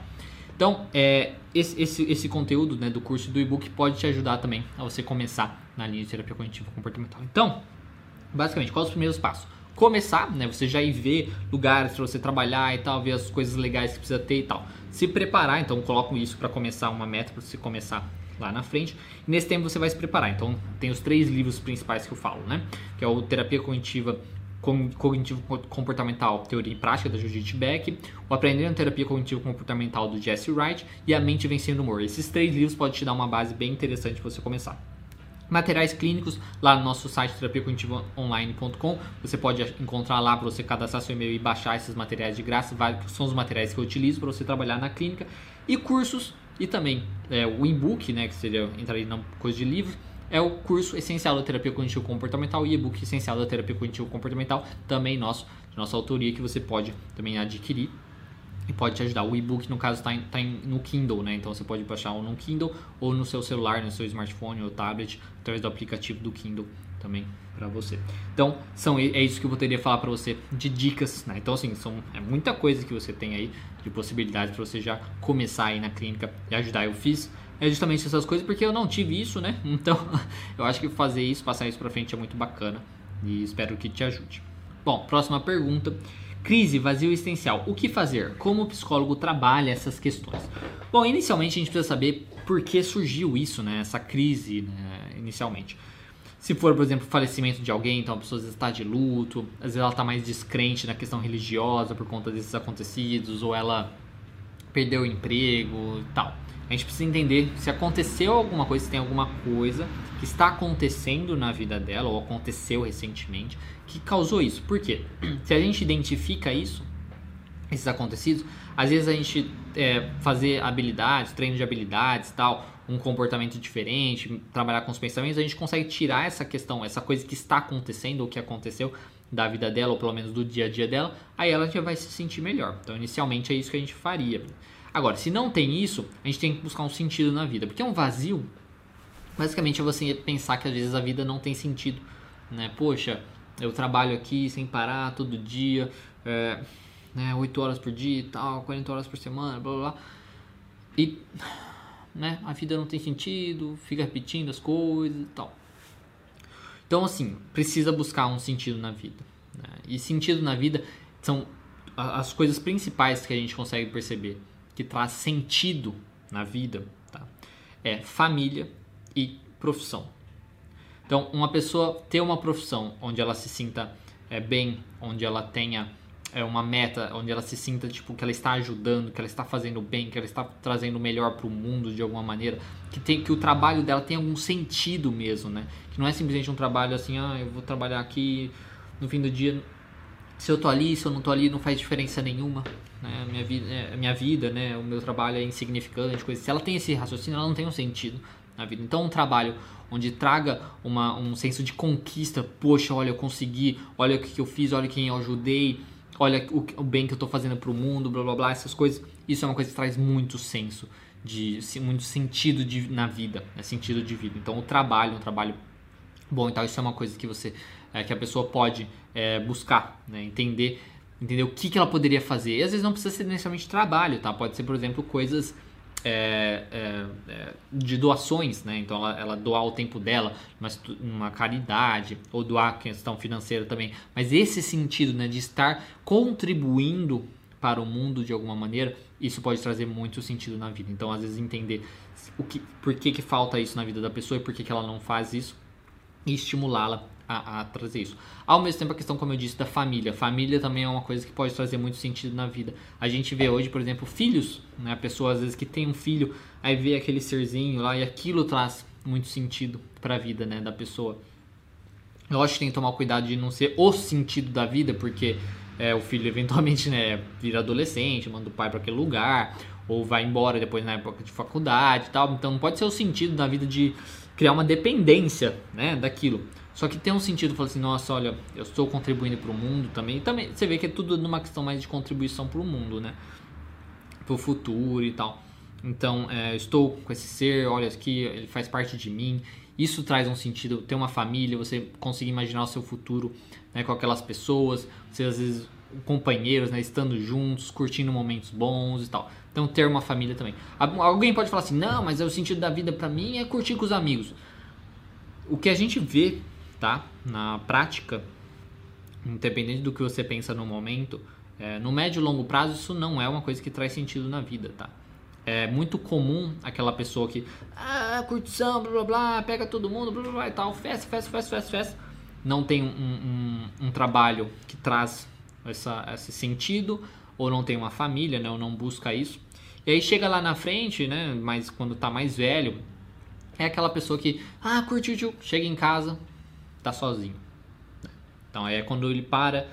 Então, é, esse, esse, esse conteúdo né, do curso do e-book pode te ajudar também a você começar na linha de terapia cognitiva comportamental. Então, basicamente, quais os primeiros passos? Começar, né? Você já ir ver lugares para você trabalhar e tal, ver as coisas legais que precisa ter e tal. Se preparar, então coloco isso para começar uma meta para você começar lá na frente. E nesse tempo você vai se preparar. Então, tem os três livros principais que eu falo, né? Que é o Terapia Cognitiva Cognitivo Comportamental, Teoria e Prática, da Judith Beck, o Aprendendo Terapia Cognitivo Comportamental, do Jesse Wright e A Mente Vencendo o Humor. Esses três livros podem te dar uma base bem interessante para você começar. Materiais clínicos lá no nosso site terapiacognitivaonline.com. Você pode encontrar lá para você cadastrar seu e-mail e baixar esses materiais de graça. São os materiais que eu utilizo para você trabalhar na clínica. E cursos e também é, o e-book, né, que seria entrar na coisa de livro é o curso essencial da terapia cognitivo comportamental e e-book essencial da terapia cognitivo comportamental, também nosso, de nossa autoria, que você pode também adquirir e pode te ajudar. O e-book, no caso, está tá no Kindle, né? Então você pode baixar ou no Kindle ou no seu celular, no seu smartphone ou tablet, através do aplicativo do Kindle também para você. Então, são, é isso que eu poderia falar para você de dicas, né? Então, assim, são, é muita coisa que você tem aí de possibilidades para você já começar aí na clínica e ajudar. Eu fiz é justamente essas coisas porque eu não tive isso, né? Então, eu acho que fazer isso, passar isso para frente é muito bacana e espero que te ajude. Bom, próxima pergunta. Crise, vazio existencial. O que fazer? Como o psicólogo trabalha essas questões? Bom, inicialmente a gente precisa saber por que surgiu isso, né? Essa crise, né? inicialmente. Se for, por exemplo, falecimento de alguém, então a pessoa às vezes está de luto, às vezes ela está mais descrente na questão religiosa por conta desses acontecidos, ou ela perdeu o emprego e tal. A gente precisa entender se aconteceu alguma coisa, se tem alguma coisa que está acontecendo na vida dela ou aconteceu recentemente que causou isso. Por quê? Se a gente identifica isso, esses acontecidos, às vezes a gente é, fazer habilidades, treino de habilidades tal, um comportamento diferente, trabalhar com os pensamentos, a gente consegue tirar essa questão, essa coisa que está acontecendo ou que aconteceu da vida dela, ou pelo menos do dia a dia dela, aí ela já vai se sentir melhor. Então, inicialmente é isso que a gente faria. Agora, se não tem isso, a gente tem que buscar um sentido na vida, porque é um vazio. Basicamente é você pensar que às vezes a vida não tem sentido, né? Poxa, eu trabalho aqui sem parar todo dia, é, né, 8 horas por dia e tal, 40 horas por semana, blá blá blá. E né, a vida não tem sentido, fica repetindo as coisas e tal. Então, assim, precisa buscar um sentido na vida. Né? E sentido na vida são as coisas principais que a gente consegue perceber que traz sentido na vida tá? é família e profissão. Então, uma pessoa ter uma profissão onde ela se sinta é, bem, onde ela tenha é, uma meta, onde ela se sinta tipo que ela está ajudando, que ela está fazendo bem, que ela está trazendo o melhor para o mundo de alguma maneira, que tem que o trabalho dela tem algum sentido mesmo, né? Que não é simplesmente um trabalho assim, ah, eu vou trabalhar aqui no fim do dia se eu tô ali, se eu não tô ali, não faz diferença nenhuma. Né? Minha, vida, é, minha vida, né? o meu trabalho é insignificante. Coisa. Se ela tem esse raciocínio, ela não tem um sentido na vida. Então, um trabalho onde traga uma, um senso de conquista, poxa, olha, eu consegui, olha o que eu fiz, olha quem eu ajudei, olha o, o bem que eu estou fazendo para o mundo, blá blá blá, essas coisas. Isso é uma coisa que traz muito senso, de muito sentido de, na vida, né? sentido de vida. Então, o trabalho, um trabalho bom e tal, isso é uma coisa que você é, que a pessoa pode é, buscar, né? entender, entender o que, que ela poderia fazer. E às vezes não precisa ser necessariamente trabalho, tá? Pode ser, por exemplo, coisas é, é, é, de doações, né? Então ela, ela, doar o tempo dela, mas uma caridade ou doar questão financeira também. Mas esse sentido, né, de estar contribuindo para o mundo de alguma maneira, isso pode trazer muito sentido na vida. Então, às vezes entender o que, por que, que falta isso na vida da pessoa e por que, que ela não faz isso e estimulá-la a, a, trazer isso. Ao mesmo tempo, a questão, como eu disse, da família. Família também é uma coisa que pode trazer muito sentido na vida. A gente vê hoje, por exemplo, filhos, né? A pessoa às vezes que tem um filho, aí vê aquele serzinho lá e aquilo traz muito sentido para a vida, né, da pessoa. Eu acho que tem que tomar cuidado de não ser o sentido da vida, porque é, o filho eventualmente né, vira adolescente, manda o pai para aquele lugar, ou vai embora depois na época de faculdade e tal. Então não pode ser o sentido da vida de criar uma dependência né, daquilo. Só que tem um sentido, falar assim, nossa, olha, eu estou contribuindo para o mundo também. também. Você vê que é tudo numa questão mais de contribuição para o mundo, né? Para o futuro e tal. Então, é, estou com esse ser, olha aqui, ele faz parte de mim. Isso traz um sentido, ter uma família, você conseguir imaginar o seu futuro né, com aquelas pessoas, você às vezes companheiros, né, estando juntos, curtindo momentos bons e tal. Então ter uma família também. Alguém pode falar assim, não, mas é o sentido da vida para mim é curtir com os amigos. O que a gente vê, tá, na prática, independente do que você pensa no momento, é, no médio e longo prazo isso não é uma coisa que traz sentido na vida, tá? É muito comum aquela pessoa que, ah, curtição, blá blá blá, pega todo mundo, blá blá blá e tal, festa, festa, festa, festa, festa. Não tem um, um, um trabalho que traz essa, esse sentido, ou não tem uma família, né, ou não busca isso. E aí chega lá na frente, né, mas quando tá mais velho, é aquela pessoa que, ah, curtiu, chega em casa, tá sozinho. Então é quando ele para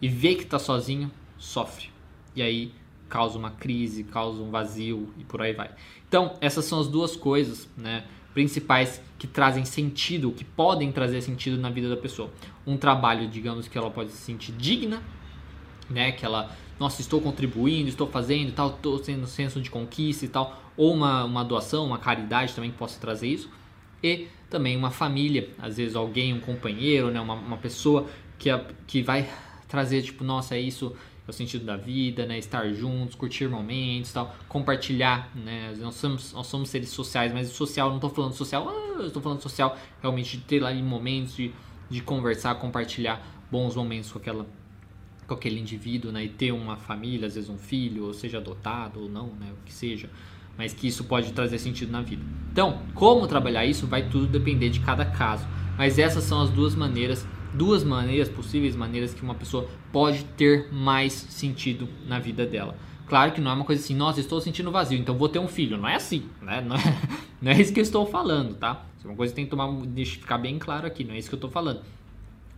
e vê que tá sozinho, sofre. E aí causa uma crise, causa um vazio e por aí vai. Então, essas são as duas coisas, né, principais que trazem sentido, que podem trazer sentido na vida da pessoa. Um trabalho, digamos que ela pode se sentir digna, né, que ela, nossa, estou contribuindo, estou fazendo tal, estou tendo senso de conquista e tal, ou uma, uma doação, uma caridade também que possa trazer isso, e também uma família, às vezes alguém, um companheiro, né, uma, uma pessoa que, que vai trazer, tipo, nossa, é isso é o sentido da vida, né? Estar juntos, curtir momentos, tal, compartilhar, né? Nós somos, nós somos seres sociais, mas social, não estou falando social, ah, estou falando social realmente de ter lá momentos de, de conversar, compartilhar bons momentos com aquela com aquele indivíduo, né? E ter uma família, às vezes um filho, ou seja adotado ou não, né? O que seja, mas que isso pode trazer sentido na vida. Então, como trabalhar isso vai tudo depender de cada caso. Mas essas são as duas maneiras duas maneiras, possíveis maneiras que uma pessoa pode ter mais sentido na vida dela. Claro que não é uma coisa assim, nossa, estou sentindo vazio, então vou ter um filho. Não é assim, né? Não é, não é isso que eu estou falando, tá? Isso é uma coisa que tem que tomar, deixa ficar bem claro aqui, não é isso que eu estou falando.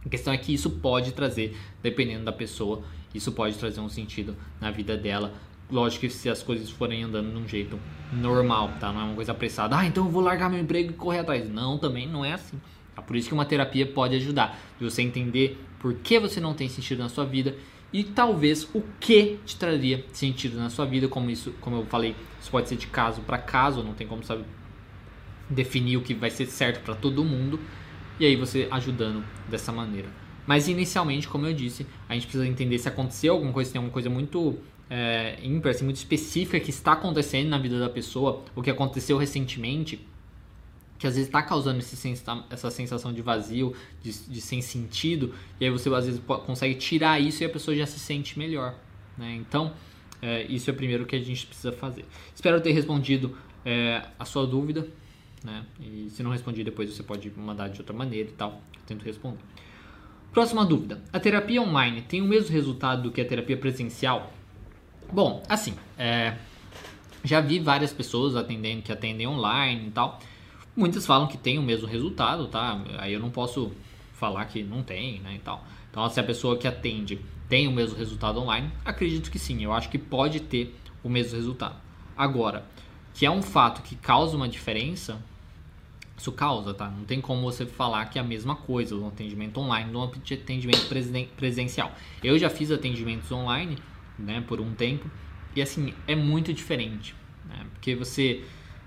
A questão é que isso pode trazer, dependendo da pessoa, isso pode trazer um sentido na vida dela. Lógico que se as coisas forem andando de um jeito normal, tá? Não é uma coisa apressada. Ah, então eu vou largar meu emprego e correr atrás. Não, também não é assim. É por isso que uma terapia pode ajudar, de você entender por que você não tem sentido na sua vida e talvez o que te traria sentido na sua vida, como isso, como eu falei, isso pode ser de caso para caso, não tem como saber definir o que vai ser certo para todo mundo, e aí você ajudando dessa maneira. Mas inicialmente, como eu disse, a gente precisa entender se aconteceu alguma coisa, se tem alguma coisa muito é, ímpar, assim, muito específica que está acontecendo na vida da pessoa, o que aconteceu recentemente, que às vezes está causando essa sensação de vazio, de, de, sem sentido, e aí você às vezes consegue tirar isso e a pessoa já se sente melhor. Né? Então, é, isso é o primeiro que a gente precisa fazer. Espero ter respondido é, a sua dúvida, né? e se não respondi depois você pode mandar de outra maneira e tal, eu tento responder. Próxima dúvida: a terapia online tem o mesmo resultado do que a terapia presencial? Bom, assim, é, já vi várias pessoas atendendo que atendem online e tal. Muitas falam que tem o mesmo resultado, tá? Aí eu não posso falar que não tem, né, e tal. Então, se a pessoa que atende tem o mesmo resultado online, acredito que sim. Eu acho que pode ter o mesmo resultado. Agora, que é um fato que causa uma diferença, isso causa, tá? Não tem como você falar que é a mesma coisa o atendimento online do atendimento presencial. Eu já fiz atendimentos online, né, por um tempo, e assim, é muito diferente, né? Porque você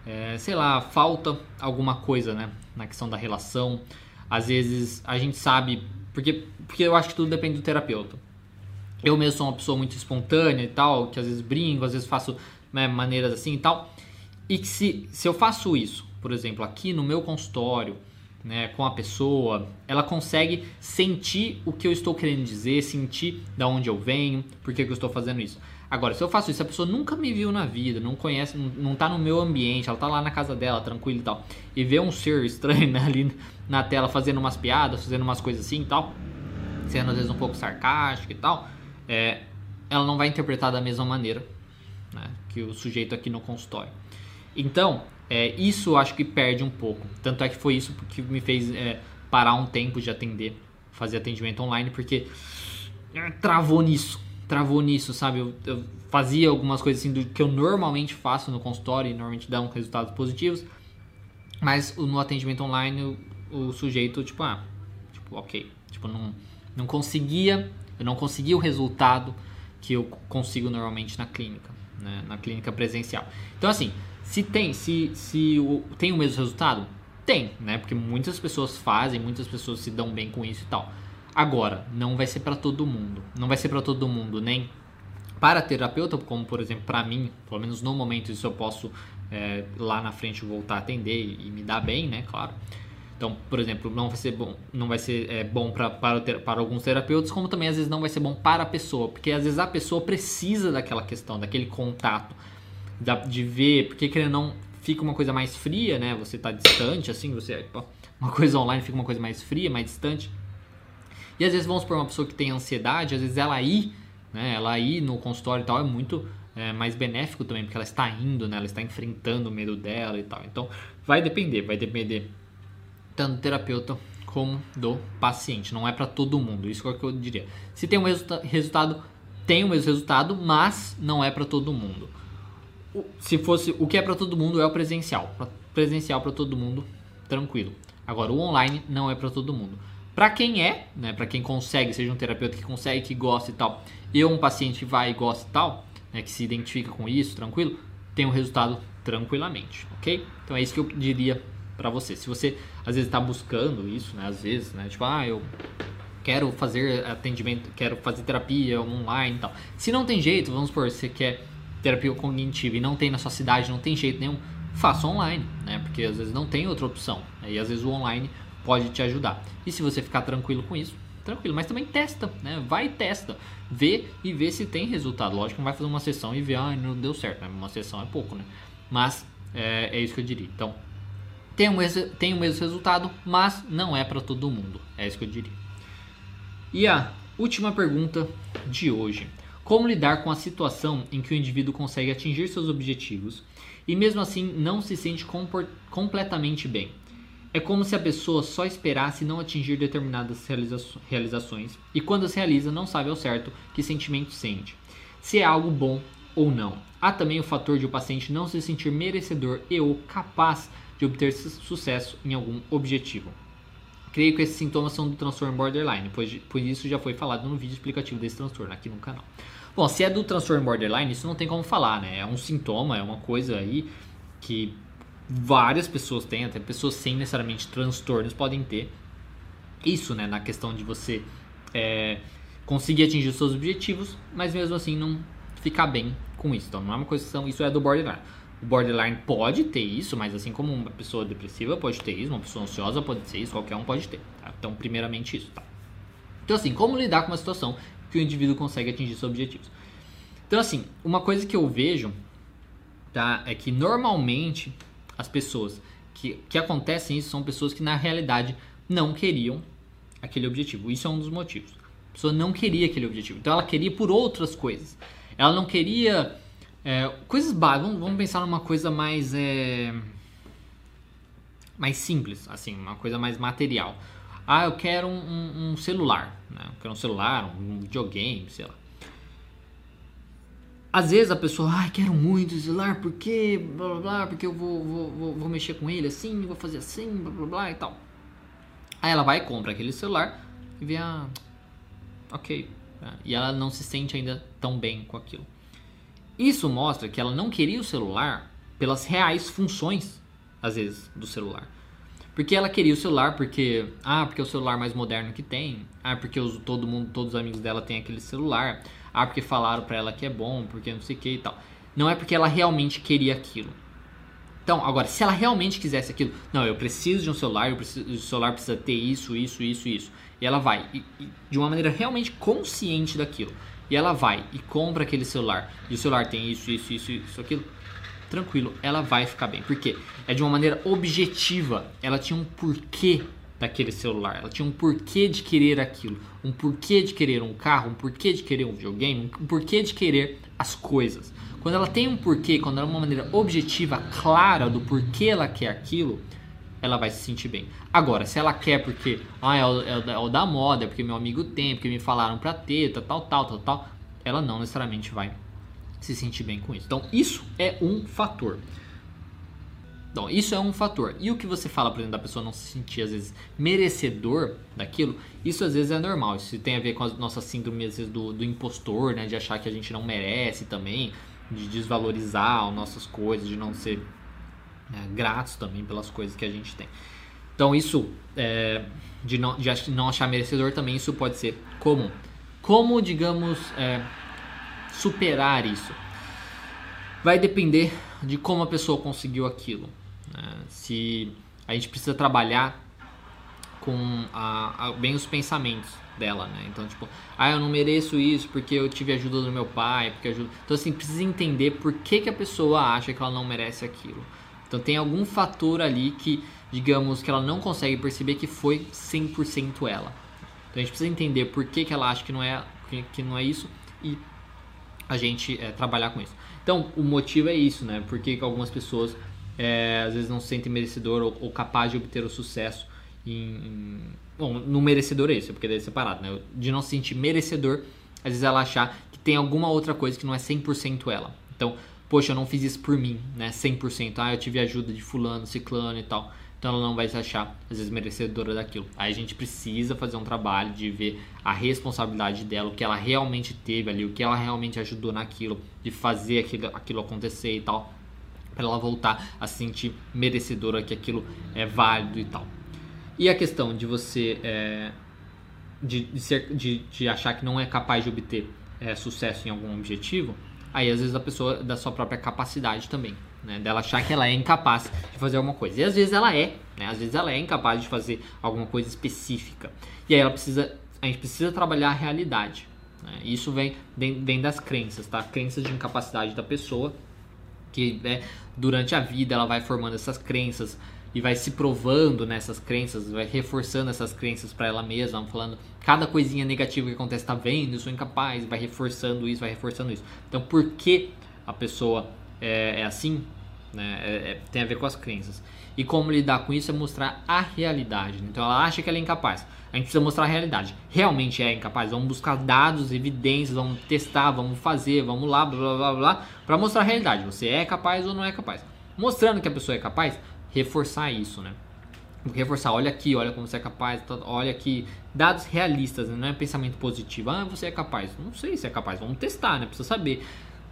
é, sei lá, falta alguma coisa, né, na questão da relação. Às vezes a gente sabe, porque, porque eu acho que tudo depende do terapeuta. Eu mesmo sou uma pessoa muito espontânea e tal, que às vezes brinco, às vezes faço né, maneiras assim e tal. E que se, se eu faço isso, por exemplo, aqui no meu consultório, né, com a pessoa, ela consegue sentir o que eu estou querendo dizer, sentir da onde eu venho, por que, eu estou fazendo isso. Agora, se eu faço isso, a pessoa nunca me viu na vida, não conhece, não, não tá no meu ambiente, ela tá lá na casa dela, tranquila e tal, e vê um ser estranho né, ali na tela fazendo umas piadas, fazendo umas coisas assim e tal, sendo às vezes um pouco sarcástico e tal, é, ela não vai interpretar da mesma maneira né, que o sujeito aqui no consultório. Então, é, isso acho que perde um pouco. Tanto é que foi isso que me fez é, parar um tempo de atender, fazer atendimento online, porque é, travou nisso. Travou nisso, sabe? Eu, eu, fazia algumas coisas assim do que eu normalmente faço no consultório e normalmente dão resultados positivos. Mas no atendimento online o, o sujeito, tipo, ah, tipo, ok. Tipo, não, não conseguia, eu não conseguia o resultado que eu consigo normalmente na clínica, né? na clínica presencial. Então, assim, se tem, se, se o, tem o mesmo resultado? Tem, né? Porque muitas pessoas fazem, muitas pessoas se dão bem com isso e tal. Agora, não vai ser para todo mundo. Não vai ser para todo mundo, nem para terapeuta, como por exemplo para mim, pelo menos no momento isso eu posso é, lá na frente voltar a atender e, e me dar bem, né? Claro. Então, por exemplo, não vai ser bom, não vai ser é, bom pra, para, para alguns terapeutas, como também às vezes não vai ser bom para a pessoa, porque às vezes a pessoa precisa daquela questão, daquele contato, de ver, porque querendo não fica uma coisa mais fria, né? Você tá distante, assim, você uma coisa online fica uma coisa mais fria, mais distante. E às vezes vamos por uma pessoa que tem ansiedade, às vezes ela ir, né? Ela ir no consultório e tal é muito é, mais benéfico também, porque ela está indo, né? Ela está enfrentando o medo dela e tal. Então vai depender, vai depender tanto do terapeuta como do paciente. Não é para todo mundo, isso é o que eu diria. Se tem um resulta resultado, tem o mesmo resultado, mas não é para todo mundo se fosse o que é para todo mundo é o presencial. Presencial para todo mundo, tranquilo. Agora o online não é para todo mundo. Para quem é, né, para quem consegue, seja um terapeuta que consegue, que gosta e tal, e um paciente que vai e gosta e tal, né, que se identifica com isso, tranquilo, tem um resultado tranquilamente, ok? Então é isso que eu diria para você. Se você às vezes está buscando isso, né, às vezes, né, tipo, ah, eu quero fazer atendimento, quero fazer terapia online e tal. Se não tem jeito, vamos supor, você quer terapia cognitiva e não tem na sua cidade, não tem jeito nenhum, faça online, né? Porque às vezes não tem outra opção. Né? E às vezes o online pode te ajudar. E se você ficar tranquilo com isso, tranquilo. Mas também testa, né? Vai e testa. Vê e vê se tem resultado. Lógico não vai fazer uma sessão e ver, ah, não deu certo. Né? Uma sessão é pouco, né? Mas é, é isso que eu diria. Então, tem o, mesmo, tem o mesmo resultado, mas não é para todo mundo. É isso que eu diria. E a última pergunta de hoje. Como lidar com a situação em que o indivíduo consegue atingir seus objetivos e mesmo assim não se sente completamente bem? É como se a pessoa só esperasse não atingir determinadas realizações e quando as realiza não sabe ao certo que sentimento sente, se é algo bom ou não. Há também o fator de o paciente não se sentir merecedor e ou capaz de obter sucesso em algum objetivo. Creio que esses sintomas são do transtorno borderline, pois, pois isso já foi falado no vídeo explicativo desse transtorno aqui no canal. Bom, se é do transtorno borderline, isso não tem como falar, né? É um sintoma, é uma coisa aí que várias pessoas têm, até pessoas sem necessariamente transtornos podem ter. Isso, né? Na questão de você é, conseguir atingir os seus objetivos, mas mesmo assim não ficar bem com isso. Então não é uma coisa que isso é do borderline. O borderline pode ter isso, mas assim como uma pessoa depressiva pode ter isso, uma pessoa ansiosa pode ter isso, qualquer um pode ter. Tá? Então, primeiramente isso, tá? Então, assim, como lidar com uma situação que o indivíduo consegue atingir seus objetivos. Então, assim, uma coisa que eu vejo tá, é que normalmente as pessoas que, que acontecem isso são pessoas que na realidade não queriam aquele objetivo. Isso é um dos motivos. A pessoa não queria aquele objetivo. Então ela queria por outras coisas. Ela não queria é, coisas básicas. Vamos, vamos, pensar numa coisa mais é, mais simples, assim, uma coisa mais material. Ah, eu quero um, um, um celular, né? Eu quero um celular, um videogame, sei lá. Às vezes a pessoa, ah, quero muito esse celular, porque blá blá blá, porque eu vou, vou, vou, vou mexer com ele assim, vou fazer assim, blá blá blá e tal. Aí ela vai e compra aquele celular e vê, ah, ok. E ela não se sente ainda tão bem com aquilo. Isso mostra que ela não queria o celular pelas reais funções, às vezes, do celular. Porque ela queria o celular porque ah, porque é o celular mais moderno que tem. Ah, porque os, todo mundo, todos os amigos dela têm aquele celular. Ah, porque falaram para ela que é bom, porque não sei o que e tal. Não é porque ela realmente queria aquilo. Então, agora, se ela realmente quisesse aquilo, não, eu preciso de um celular, eu preciso, o celular precisa ter isso, isso, isso, isso. E ela vai, e, e, de uma maneira realmente consciente daquilo. E ela vai e compra aquele celular. E o celular tem isso, isso, isso, isso, aquilo. Tranquilo, ela vai ficar bem. Por quê? É de uma maneira objetiva. Ela tinha um porquê daquele celular. Ela tinha um porquê de querer aquilo. Um porquê de querer um carro, um porquê de querer um videogame, um porquê de querer as coisas. Quando ela tem um porquê, quando ela é uma maneira objetiva, clara do porquê ela quer aquilo, ela vai se sentir bem. Agora, se ela quer porque ah, é, o, é, o, é da moda, é porque meu amigo tem, porque me falaram pra ter, tal, tal, tal, tal, ela não necessariamente vai se sentir bem com isso. Então, isso é um fator. Então, isso é um fator. E o que você fala, por exemplo, da pessoa não se sentir, às vezes, merecedor daquilo, isso às vezes é normal. Isso tem a ver com a nossa síndrome, às vezes, do, do impostor, né? De achar que a gente não merece também de desvalorizar as nossas coisas, de não ser né, gratos também pelas coisas que a gente tem. Então isso é, de, não, de não achar merecedor também isso pode ser comum. Como digamos é, superar isso? Vai depender de como a pessoa conseguiu aquilo. Né? Se a gente precisa trabalhar com a, a, bem os pensamentos dela, né? Então, tipo, ah, eu não mereço isso porque eu tive ajuda do meu pai, porque ajuda. Então, assim, precisa entender por que, que a pessoa acha que ela não merece aquilo. Então, tem algum fator ali que, digamos, que ela não consegue perceber que foi 100% ela. Então, a gente precisa entender por que, que ela acha que não é, que, não é isso e a gente é, trabalhar com isso. Então, o motivo é isso, né? Porque algumas pessoas é, às vezes não se sentem merecedor ou, ou capaz de obter o sucesso em, em Bom, no merecedor é isso, porque deve ser separado, né? De não se sentir merecedor, às vezes ela achar que tem alguma outra coisa que não é 100% ela. Então, poxa, eu não fiz isso por mim, né? 100%. Ah, eu tive ajuda de fulano, ciclano e tal. Então ela não vai se achar, às vezes, merecedora daquilo. Aí a gente precisa fazer um trabalho de ver a responsabilidade dela, o que ela realmente teve ali, o que ela realmente ajudou naquilo, de fazer aquilo, aquilo acontecer e tal, para ela voltar a se sentir merecedora que aquilo é válido e tal. E a questão de você é, de, de, ser, de, de, achar que não é capaz de obter é, sucesso em algum objetivo, aí às vezes a pessoa da sua própria capacidade também, né? Dela achar que ela é incapaz de fazer alguma coisa. E às vezes ela é, né? Às vezes ela é incapaz de fazer alguma coisa específica. E aí ela precisa, a gente precisa trabalhar a realidade. Né? Isso vem, vem, das crenças, tá? Crenças de incapacidade da pessoa que né, durante a vida ela vai formando essas crenças e vai se provando nessas crenças, vai reforçando essas crenças para ela mesma, falando cada coisinha negativa que acontece, tá vendo, eu sou incapaz, vai reforçando isso, vai reforçando isso. Então, por que a pessoa é, é assim? Né? É, é, tem a ver com as crenças. E como lidar com isso é mostrar a realidade. Então, ela acha que ela é incapaz. A gente precisa mostrar a realidade. Realmente é incapaz. Vamos buscar dados, evidências, vamos testar, vamos fazer, vamos lá, blá blá blá blá, para mostrar a realidade. Você é capaz ou não é capaz. Mostrando que a pessoa é capaz, reforçar isso, né? Reforçar, olha aqui, olha como você é capaz, tá, olha aqui, dados realistas, né? não é pensamento positivo. Ah, você é capaz. Não sei se é capaz, vamos testar, né? Precisa saber.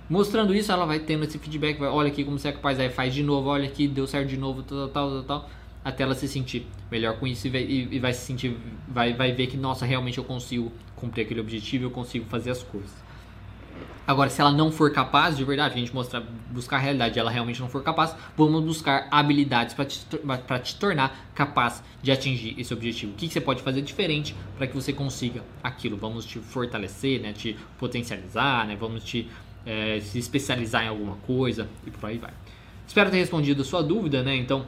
Mostrando isso, ela vai tendo esse feedback, vai, olha aqui como você é capaz, aí faz de novo, olha aqui, deu certo de novo, tal, tal, tal, tal, até ela se sentir melhor com isso e vai, e, vai se sentir, vai, vai ver que, nossa, realmente eu consigo cumprir aquele objetivo, eu consigo fazer as coisas. Agora, se ela não for capaz, de verdade, a gente mostrar, buscar a realidade, ela realmente não for capaz, vamos buscar habilidades para te, te tornar capaz de atingir esse objetivo. O que, que você pode fazer diferente para que você consiga aquilo? Vamos te fortalecer, né? te potencializar, né? vamos te é, se especializar em alguma coisa e por aí vai. Espero ter respondido a sua dúvida, né? Então,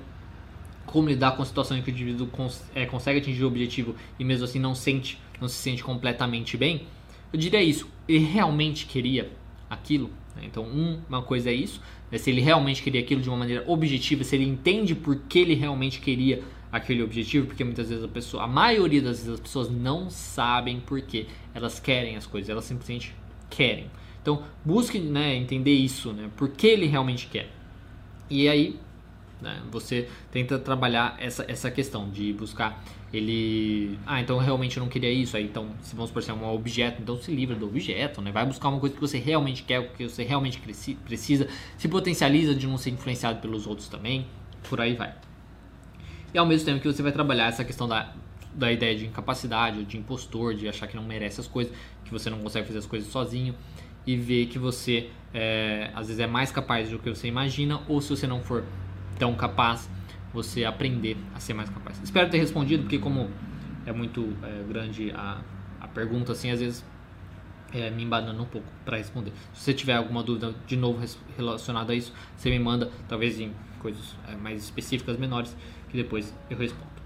como lidar com a situação em que o indivíduo cons é, consegue atingir o objetivo e mesmo assim não sente, não se sente completamente bem? Eu diria isso, ele realmente queria aquilo. Né? Então, um, uma coisa é isso, né? se ele realmente queria aquilo de uma maneira objetiva, se ele entende por que ele realmente queria aquele objetivo, porque muitas vezes a pessoa, a maioria das vezes as pessoas não sabem por que elas querem as coisas, elas simplesmente querem. Então, busque né, entender isso, né, por que ele realmente quer. E aí, né, você tenta trabalhar essa, essa questão de buscar ele. Ah, então realmente eu não queria isso. Aí então, se vamos por ser um objeto, então se livra do objeto, né? Vai buscar uma coisa que você realmente quer, que você realmente precisa, se potencializa de não ser influenciado pelos outros também, por aí vai. E ao mesmo tempo que você vai trabalhar essa questão da, da ideia de incapacidade, de impostor, de achar que não merece as coisas, que você não consegue fazer as coisas sozinho, e ver que você é, às vezes é mais capaz do que você imagina, ou se você não for tão capaz, você aprender a ser mais capaz. Espero ter respondido, porque como é muito é, grande a, a pergunta, assim, às vezes é, me embanando um pouco para responder. Se você tiver alguma dúvida de novo relacionada a isso, você me manda, talvez em coisas é, mais específicas, menores, que depois eu respondo.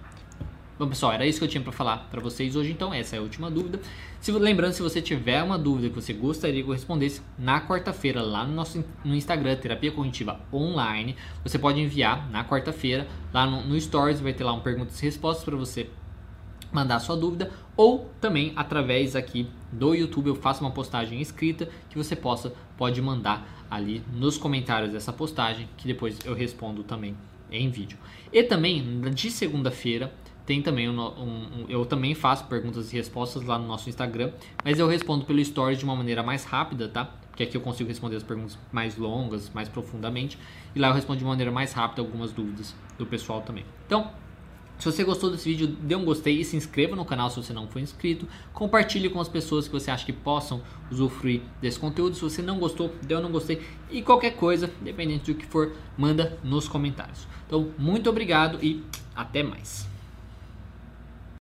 Bom, pessoal, era isso que eu tinha para falar para vocês hoje, então essa é a última dúvida. Se, lembrando, se você tiver uma dúvida que você gostaria que eu respondesse, na quarta-feira, lá no nosso no Instagram, Terapia Cognitiva Online, você pode enviar na quarta-feira, lá no, no Stories, vai ter lá um perguntas e respostas para você mandar sua dúvida ou também através aqui do YouTube eu faço uma postagem escrita que você possa pode mandar ali nos comentários dessa postagem que depois eu respondo também em vídeo. E também de segunda-feira tem também um, um, eu também faço perguntas e respostas lá no nosso Instagram, mas eu respondo pelo Stories de uma maneira mais rápida, tá? Porque aqui eu consigo responder as perguntas mais longas, mais profundamente, e lá eu respondo de maneira mais rápida algumas dúvidas do pessoal também. Então, se você gostou desse vídeo, dê um gostei e se inscreva no canal se você não for inscrito. Compartilhe com as pessoas que você acha que possam usufruir desse conteúdo. Se você não gostou, dê um não gostei. E qualquer coisa, dependente do que for, manda nos comentários. Então, muito obrigado e até mais.